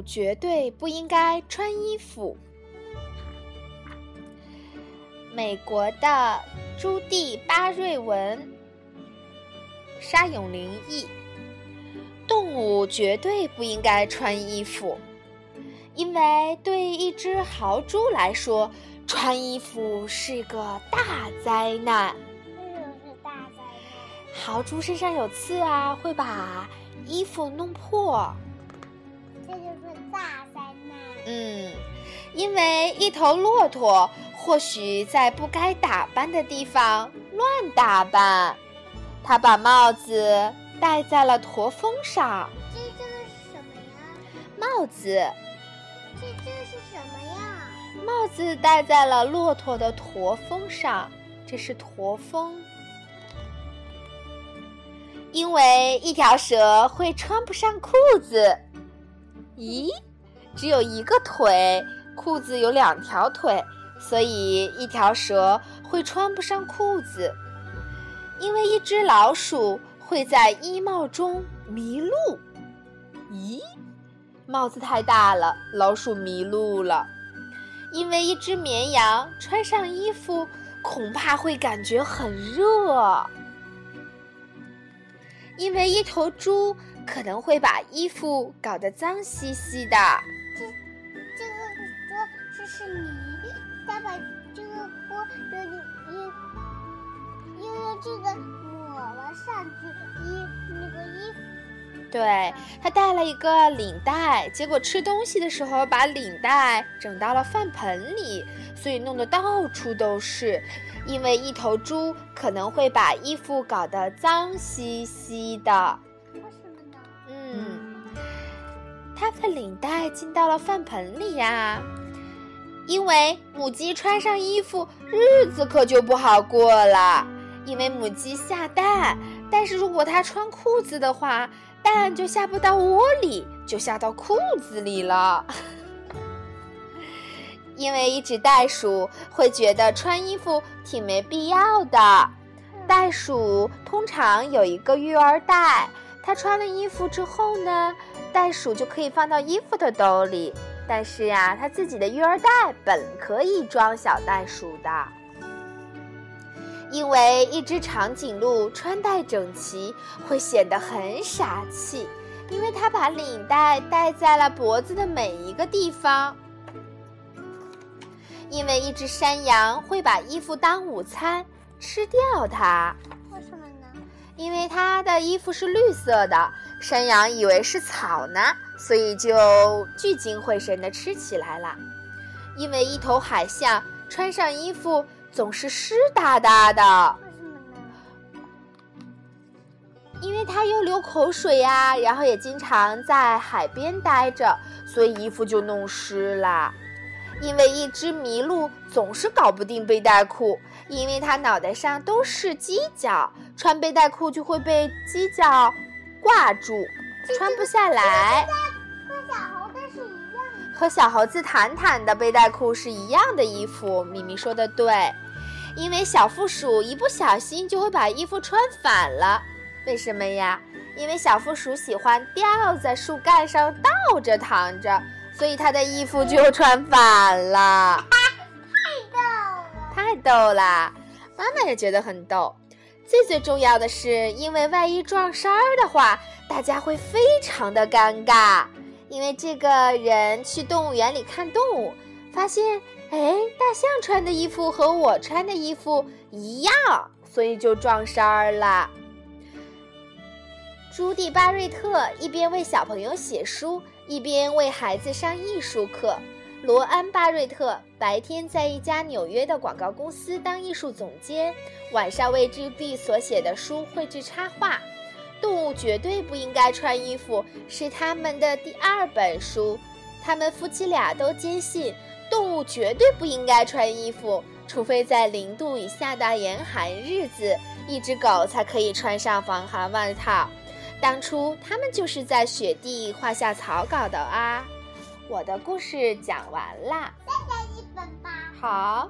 物绝对不应该穿衣服。美国的朱蒂巴瑞文、沙永林译。动物绝对不应该穿衣服，因为对一只豪猪来说，穿衣服是个大灾难。为什么是大灾难？豪猪身上有刺啊，会把衣服弄破。这就是大灾难。嗯，因为一头骆驼或许在不该打扮的地方乱打扮，它把帽子。戴在了驼峰上。这这个是什么呀？帽子。这这是什么呀？帽子戴在了骆驼的驼峰上，这是驼峰。因为一条蛇会穿不上裤子。咦，只有一个腿，裤子有两条腿，所以一条蛇会穿不上裤子。因为一只老鼠。会在衣帽中迷路？咦，帽子太大了，老鼠迷路了。因为一只绵羊穿上衣服，恐怕会感觉很热。因为一头猪可能会把衣服搞得脏兮兮的。这这个说这是你，再把这个锅又又又用这个抹了。上去衣那个衣服，对他带了一个领带，结果吃东西的时候把领带整到了饭盆里，所以弄得到处都是。因为一头猪可能会把衣服搞得脏兮兮的。他的领带进到了饭盆里呀。因为母鸡穿上衣服，日子可就不好过了。因为母鸡下蛋，但是如果它穿裤子的话，蛋就下不到窝里，就下到裤子里了。因为一只袋鼠会觉得穿衣服挺没必要的，袋鼠通常有一个育儿袋，它穿了衣服之后呢，袋鼠就可以放到衣服的兜里。但是呀，它自己的育儿袋本可以装小袋鼠的。因为一只长颈鹿穿戴整齐会显得很傻气，因为它把领带戴在了脖子的每一个地方。因为一只山羊会把衣服当午餐吃掉它。因为它的衣服是绿色的，山羊以为是草呢，所以就聚精会神地吃起来了。因为一头海象穿上衣服。总是湿哒哒的，为什么呢？因为它又流口水呀，然后也经常在海边待着，所以衣服就弄湿了。因为一只麋鹿总是搞不定背带裤，因为它脑袋上都是犄角，穿背带裤就会被犄角挂住，穿不下来。和小猴子是一样的。和小猴子坦坦的背带裤是一样的衣服。咪咪说的对。因为小负鼠一不小心就会把衣服穿反了，为什么呀？因为小负鼠喜欢吊在树干上倒着躺着，所以它的衣服就穿反了。逗啦！妈妈也觉得很逗。最最重要的是，因为万一撞衫儿的话，大家会非常的尴尬。因为这个人去动物园里看动物，发现。哎，大象穿的衣服和我穿的衣服一样，所以就撞衫儿了。朱迪巴瑞特一边为小朋友写书，一边为孩子上艺术课。罗安巴瑞特白天在一家纽约的广告公司当艺术总监，晚上为朱蒂所写的书绘制插画。动物绝对不应该穿衣服是他们的第二本书。他们夫妻俩都坚信。动物绝对不应该穿衣服，除非在零度以下的严寒日子，一只狗才可以穿上防寒外套。当初他们就是在雪地画下草稿的啊。我的故事讲完啦，再讲一本吧。好。